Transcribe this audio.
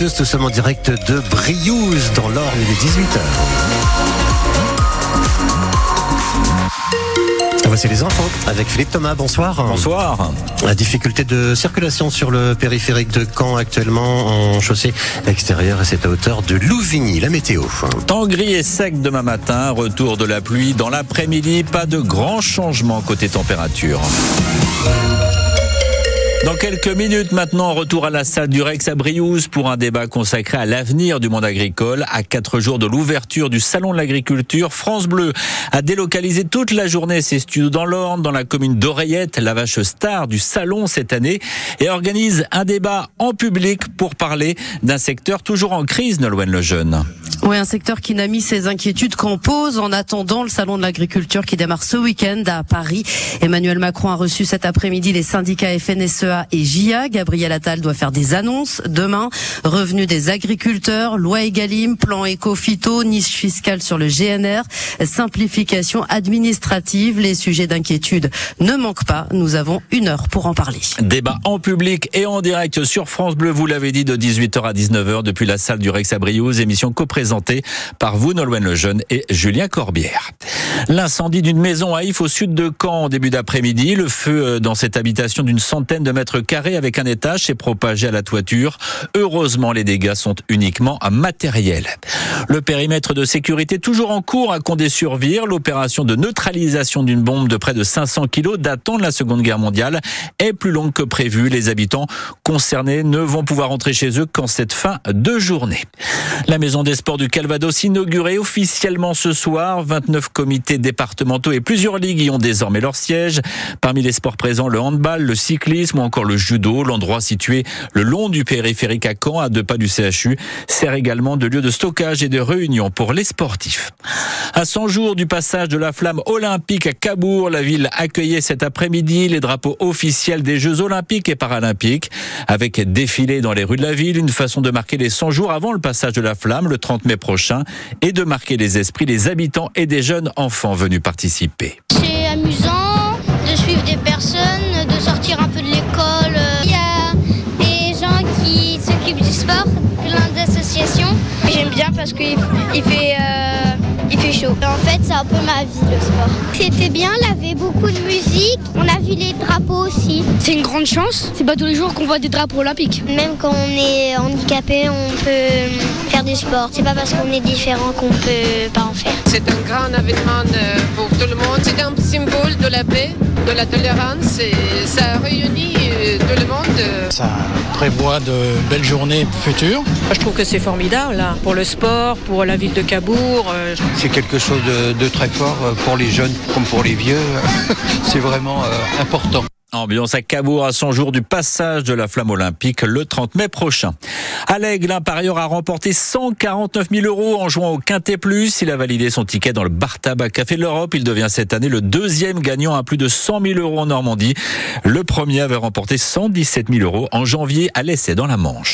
Nous sommes en direct de Briouze dans l'Orne, il est 18h. Voici les infos avec Philippe Thomas, bonsoir. Bonsoir. La difficulté de circulation sur le périphérique de Caen actuellement en chaussée extérieure et c'est à hauteur de Louvigny, la météo. Temps gris et sec demain matin, retour de la pluie dans l'après-midi, pas de grands changements côté température. Dans quelques minutes maintenant, retour à la salle du Rex à Briouze pour un débat consacré à l'avenir du monde agricole. À quatre jours de l'ouverture du Salon de l'agriculture, France Bleu a délocalisé toute la journée ses studios dans l'Orne, dans la commune d'Oreillette, la vache star du salon cette année, et organise un débat en public pour parler d'un secteur toujours en crise, Nolwenn Lejeune. Oui, un secteur qui n'a mis ses inquiétudes qu'en pause en attendant le salon de l'agriculture qui démarre ce week-end à Paris. Emmanuel Macron a reçu cet après-midi les syndicats FNSEA et JA. Gabriel Attal doit faire des annonces demain. Revenus des agriculteurs, loi Egalim, plan éco-phyto, niche fiscale sur le GNR, simplification administrative. Les sujets d'inquiétude ne manquent pas. Nous avons une heure pour en parler. Débat en public et en direct sur France Bleu, vous l'avez dit, de 18h à 19h depuis la salle du Rex à Briouze, émission co-présentée par vous, Nolwenn Lejeune et Julien Corbière. L'incendie d'une maison à If au sud de Caen en début d'après-midi. Le feu euh, dans cette habitation d'une centaine de mètres carrés avec un étage s'est propagé à la toiture. Heureusement, les dégâts sont uniquement matériels. Le périmètre de sécurité toujours en cours à Condé-sur-Vire. L'opération de neutralisation d'une bombe de près de 500 kilos datant de la Seconde Guerre mondiale est plus longue que prévu. Les habitants concernés ne vont pouvoir rentrer chez eux qu'en cette fin de journée. La maison des sports du Calvados inaugurée officiellement ce soir. 29 comités départementaux et plusieurs ligues y ont désormais leur siège. Parmi les sports présents, le handball, le cyclisme ou encore le judo. L'endroit situé le long du périphérique à Caen, à deux pas du CHU, sert également de lieu de stockage de réunion pour les sportifs. À 100 jours du passage de la flamme olympique à Cabourg, la ville accueillait cet après-midi les drapeaux officiels des Jeux olympiques et paralympiques. Avec défilé dans les rues de la ville, une façon de marquer les 100 jours avant le passage de la flamme le 30 mai prochain et de marquer les esprits des habitants et des jeunes enfants venus participer. C'est amusant de suivre des personnes, de sortir un peu de l'école. Il y a des gens qui s'occupent du sport, plein d'associations. Bien parce qu'il il fait, euh, il fait chaud. En fait, c'est un peu ma vie, le sport. C'était bien, il y avait beaucoup de musique. On a vu les drapeaux aussi. C'est une grande chance. C'est pas tous les jours qu'on voit des drapeaux olympiques. Même quand on est handicapé, on peut faire du sport. C'est pas parce qu'on est différent qu'on peut pas en faire. C'est un grand événement euh, pour tout le monde. C'est un symbole de la paix, de la tolérance et ça réunit euh, tout le monde. Ça prévoit de belles journées futures. Je trouve que c'est formidable hein, pour le sport, pour la ville de Cabourg. euh, C'est quelque chose de, de très fort euh, pour les jeunes comme pour les vieux. C'est vraiment euh, important. Ambiance à Cabourg à 100 jours du passage de la flamme olympique le 30 mai prochain. À l'Aigle, a remporté 149 000 euros en jouant au Quintet Plus. Il a validé son ticket dans le Bar Tabac Café de l'Europe. Il devient cette année le deuxième gagnant à plus de 100 000 euros en Normandie. Le premier avait remporté 117 000 euros en janvier à l'essai dans la Manche.